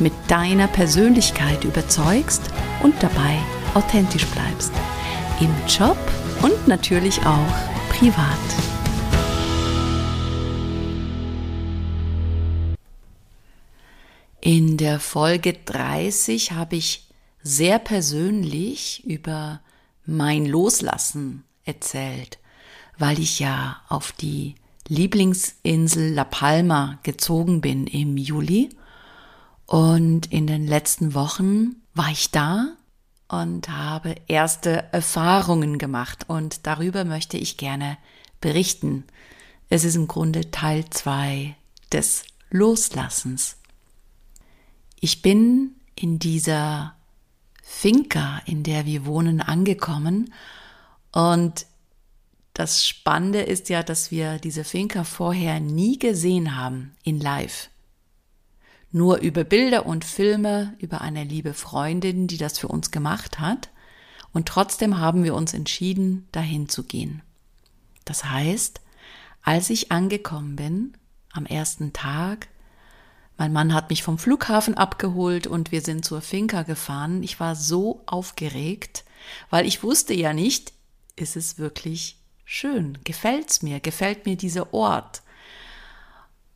mit deiner Persönlichkeit überzeugst und dabei authentisch bleibst. Im Job und natürlich auch privat. In der Folge 30 habe ich sehr persönlich über mein Loslassen erzählt, weil ich ja auf die Lieblingsinsel La Palma gezogen bin im Juli und in den letzten Wochen war ich da und habe erste Erfahrungen gemacht und darüber möchte ich gerne berichten. Es ist im Grunde Teil zwei des Loslassens. Ich bin in dieser Finca, in der wir wohnen, angekommen und das Spannende ist ja, dass wir diese Finca vorher nie gesehen haben in Live nur über Bilder und Filme, über eine liebe Freundin, die das für uns gemacht hat. Und trotzdem haben wir uns entschieden, dahin zu gehen. Das heißt, als ich angekommen bin, am ersten Tag, mein Mann hat mich vom Flughafen abgeholt und wir sind zur Finca gefahren. Ich war so aufgeregt, weil ich wusste ja nicht, ist es wirklich schön? Gefällt's mir? Gefällt mir dieser Ort?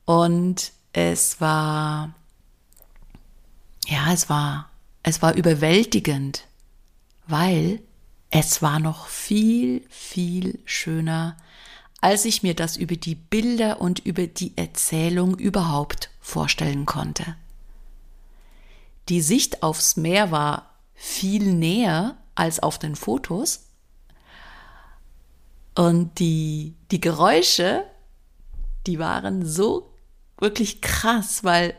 Und es war ja, es war, es war überwältigend, weil es war noch viel, viel schöner, als ich mir das über die Bilder und über die Erzählung überhaupt vorstellen konnte. Die Sicht aufs Meer war viel näher als auf den Fotos und die, die Geräusche, die waren so wirklich krass, weil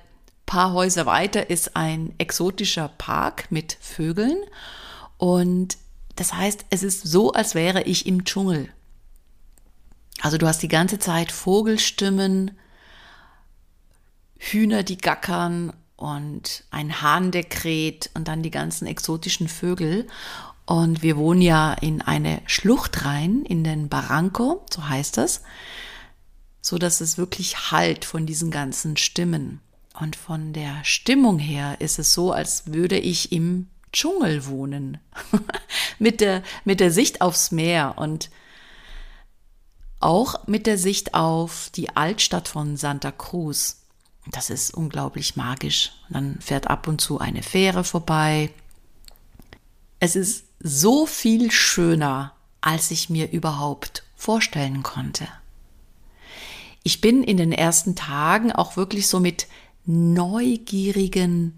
paar Häuser weiter ist ein exotischer Park mit Vögeln und das heißt, es ist so, als wäre ich im Dschungel. Also du hast die ganze Zeit Vogelstimmen, Hühner, die gackern und ein Hahn, der kräht und dann die ganzen exotischen Vögel. Und wir wohnen ja in eine Schlucht rein, in den Barranco, so heißt das, so dass es wirklich halt von diesen ganzen Stimmen. Und von der Stimmung her ist es so, als würde ich im Dschungel wohnen. mit, der, mit der Sicht aufs Meer und auch mit der Sicht auf die Altstadt von Santa Cruz. Das ist unglaublich magisch. dann fährt ab und zu eine Fähre vorbei. Es ist so viel schöner, als ich mir überhaupt vorstellen konnte. Ich bin in den ersten Tagen auch wirklich so mit neugierigen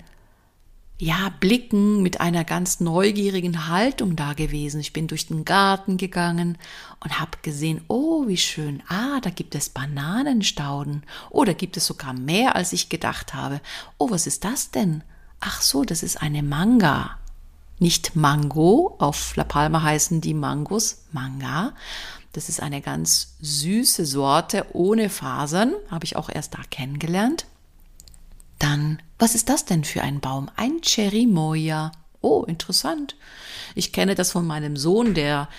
ja, Blicken mit einer ganz neugierigen Haltung da gewesen. Ich bin durch den Garten gegangen und habe gesehen, oh, wie schön. Ah, da gibt es Bananenstauden. Oh, da gibt es sogar mehr, als ich gedacht habe. Oh, was ist das denn? Ach so, das ist eine Manga. Nicht Mango, auf La Palma heißen die Mangos Manga. Das ist eine ganz süße Sorte ohne Fasern, habe ich auch erst da kennengelernt. Dann, was ist das denn für ein Baum? Ein Cherimoya. Oh, interessant. Ich kenne das von meinem Sohn, der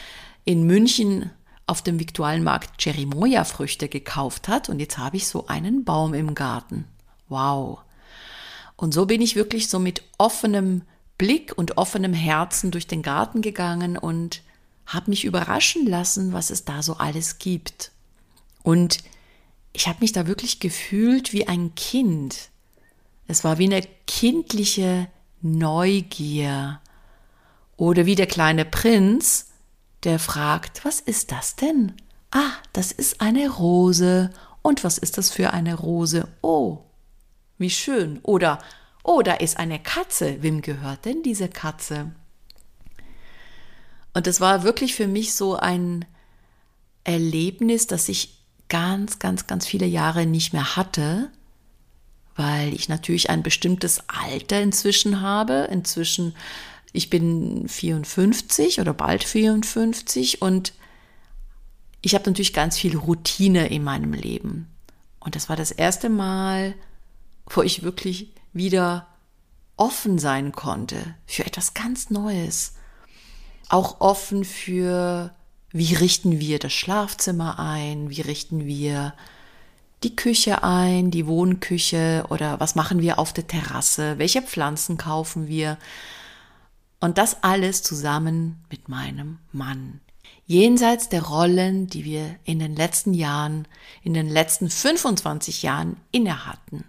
in München auf dem Viktualienmarkt Cherimoya-Früchte gekauft hat und jetzt habe ich so einen Baum im Garten. Wow. Und so bin ich wirklich so mit offenem Blick und offenem Herzen durch den Garten gegangen und habe mich überraschen lassen, was es da so alles gibt. Und ich habe mich da wirklich gefühlt wie ein Kind, es war wie eine kindliche Neugier. Oder wie der kleine Prinz, der fragt, was ist das denn? Ah, das ist eine Rose. Und was ist das für eine Rose? Oh, wie schön. Oder, oh, da ist eine Katze. Wem gehört denn diese Katze? Und es war wirklich für mich so ein Erlebnis, das ich ganz, ganz, ganz viele Jahre nicht mehr hatte weil ich natürlich ein bestimmtes Alter inzwischen habe. Inzwischen, ich bin 54 oder bald 54 und ich habe natürlich ganz viel Routine in meinem Leben. Und das war das erste Mal, wo ich wirklich wieder offen sein konnte für etwas ganz Neues. Auch offen für, wie richten wir das Schlafzimmer ein, wie richten wir die Küche ein, die Wohnküche oder was machen wir auf der Terrasse, welche Pflanzen kaufen wir. Und das alles zusammen mit meinem Mann. Jenseits der Rollen, die wir in den letzten Jahren, in den letzten 25 Jahren inne hatten.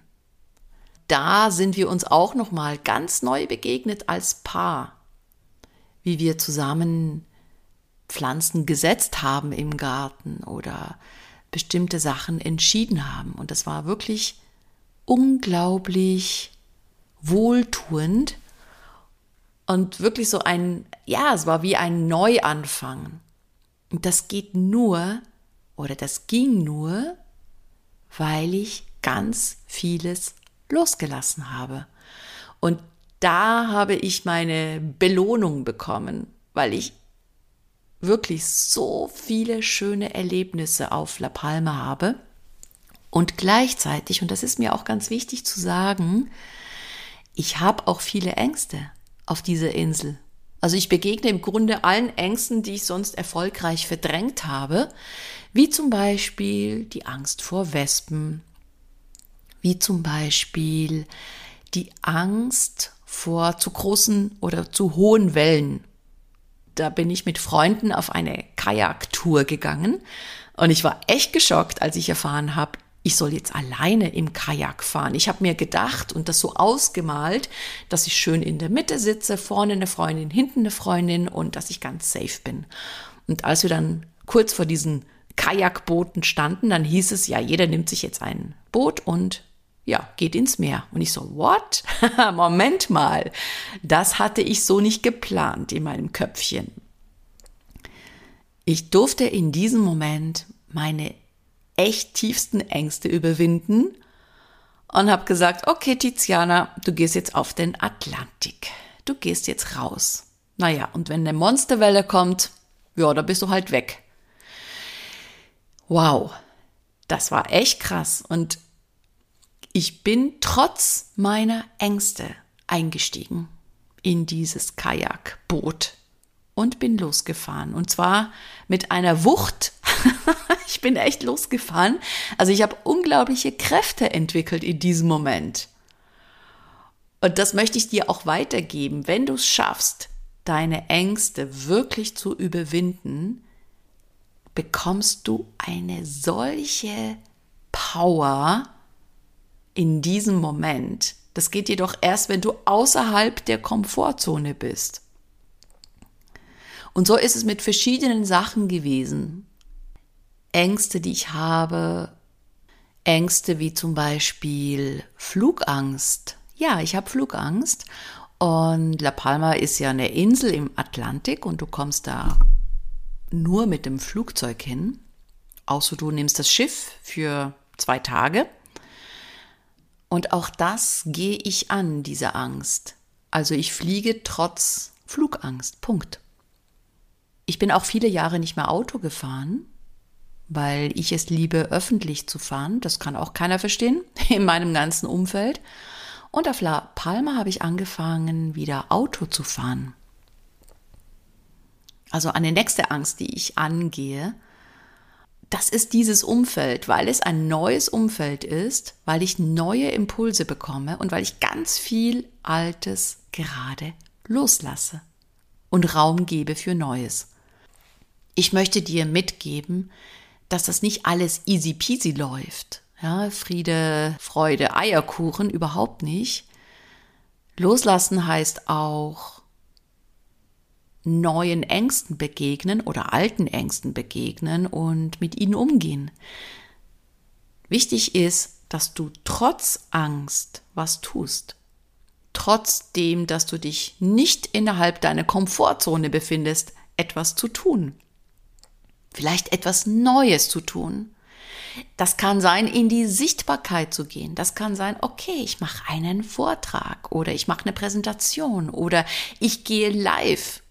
Da sind wir uns auch noch mal ganz neu begegnet als Paar. Wie wir zusammen Pflanzen gesetzt haben im Garten oder bestimmte Sachen entschieden haben. Und das war wirklich unglaublich wohltuend und wirklich so ein, ja, es war wie ein Neuanfang. Und das geht nur, oder das ging nur, weil ich ganz vieles losgelassen habe. Und da habe ich meine Belohnung bekommen, weil ich wirklich so viele schöne Erlebnisse auf La Palma habe. Und gleichzeitig, und das ist mir auch ganz wichtig zu sagen, ich habe auch viele Ängste auf dieser Insel. Also ich begegne im Grunde allen Ängsten, die ich sonst erfolgreich verdrängt habe, wie zum Beispiel die Angst vor Wespen, wie zum Beispiel die Angst vor zu großen oder zu hohen Wellen da bin ich mit Freunden auf eine Kajaktour gegangen und ich war echt geschockt, als ich erfahren habe, ich soll jetzt alleine im Kajak fahren. Ich habe mir gedacht und das so ausgemalt, dass ich schön in der Mitte sitze, vorne eine Freundin, hinten eine Freundin und dass ich ganz safe bin. Und als wir dann kurz vor diesen Kajakbooten standen, dann hieß es ja, jeder nimmt sich jetzt ein Boot und ja, geht ins Meer. Und ich so, what? Moment mal. Das hatte ich so nicht geplant in meinem Köpfchen. Ich durfte in diesem Moment meine echt tiefsten Ängste überwinden und habe gesagt, okay, Tiziana, du gehst jetzt auf den Atlantik. Du gehst jetzt raus. Naja, und wenn eine Monsterwelle kommt, ja, da bist du halt weg. Wow, das war echt krass. Und ich bin trotz meiner Ängste eingestiegen in dieses Kajakboot und bin losgefahren. Und zwar mit einer Wucht. ich bin echt losgefahren. Also ich habe unglaubliche Kräfte entwickelt in diesem Moment. Und das möchte ich dir auch weitergeben. Wenn du es schaffst, deine Ängste wirklich zu überwinden, bekommst du eine solche Power, in diesem Moment. Das geht jedoch erst, wenn du außerhalb der Komfortzone bist. Und so ist es mit verschiedenen Sachen gewesen. Ängste, die ich habe, Ängste wie zum Beispiel Flugangst. Ja, ich habe Flugangst Und La Palma ist ja eine Insel im Atlantik und du kommst da nur mit dem Flugzeug hin. Außer du nimmst das Schiff für zwei Tage. Und auch das gehe ich an, diese Angst. Also ich fliege trotz Flugangst. Punkt. Ich bin auch viele Jahre nicht mehr Auto gefahren, weil ich es liebe, öffentlich zu fahren. Das kann auch keiner verstehen in meinem ganzen Umfeld. Und auf La Palma habe ich angefangen, wieder Auto zu fahren. Also eine nächste Angst, die ich angehe, das ist dieses Umfeld, weil es ein neues Umfeld ist, weil ich neue Impulse bekomme und weil ich ganz viel Altes gerade loslasse und Raum gebe für Neues. Ich möchte dir mitgeben, dass das nicht alles easy peasy läuft. Ja, Friede, Freude, Eierkuchen überhaupt nicht. Loslassen heißt auch neuen Ängsten begegnen oder alten Ängsten begegnen und mit ihnen umgehen. Wichtig ist, dass du trotz Angst was tust. Trotzdem, dass du dich nicht innerhalb deiner Komfortzone befindest, etwas zu tun. Vielleicht etwas Neues zu tun. Das kann sein, in die Sichtbarkeit zu gehen. Das kann sein, okay, ich mache einen Vortrag oder ich mache eine Präsentation oder ich gehe live.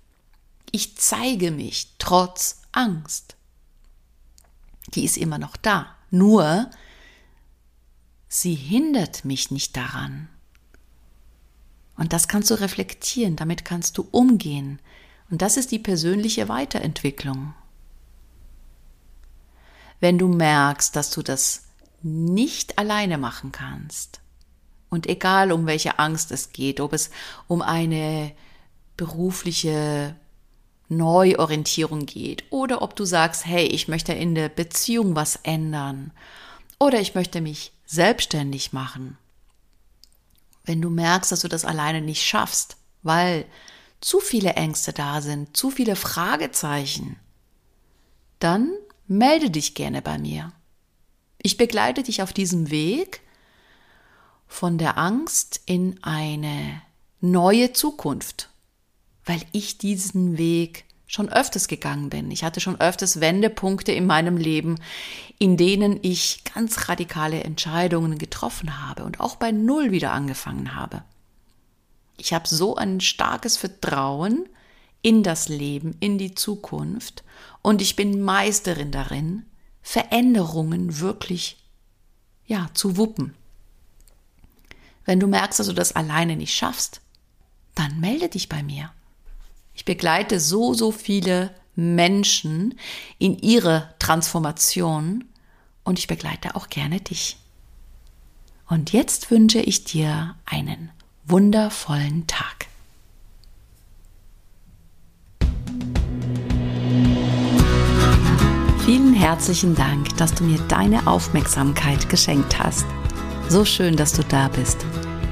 Ich zeige mich trotz Angst. Die ist immer noch da. Nur, sie hindert mich nicht daran. Und das kannst du reflektieren, damit kannst du umgehen. Und das ist die persönliche Weiterentwicklung wenn du merkst, dass du das nicht alleine machen kannst. Und egal um welche Angst es geht, ob es um eine berufliche Neuorientierung geht oder ob du sagst, hey, ich möchte in der Beziehung was ändern oder ich möchte mich selbstständig machen. Wenn du merkst, dass du das alleine nicht schaffst, weil zu viele Ängste da sind, zu viele Fragezeichen, dann melde dich gerne bei mir. Ich begleite dich auf diesem Weg von der Angst in eine neue Zukunft, weil ich diesen Weg schon öfters gegangen bin. Ich hatte schon öfters Wendepunkte in meinem Leben, in denen ich ganz radikale Entscheidungen getroffen habe und auch bei Null wieder angefangen habe. Ich habe so ein starkes Vertrauen in das Leben, in die Zukunft und ich bin Meisterin darin, Veränderungen wirklich, ja, zu wuppen. Wenn du merkst, dass du das alleine nicht schaffst, dann melde dich bei mir. Ich begleite so, so viele Menschen in ihre Transformation und ich begleite auch gerne dich. Und jetzt wünsche ich dir einen wundervollen Tag. Vielen herzlichen Dank, dass du mir deine Aufmerksamkeit geschenkt hast. So schön, dass du da bist.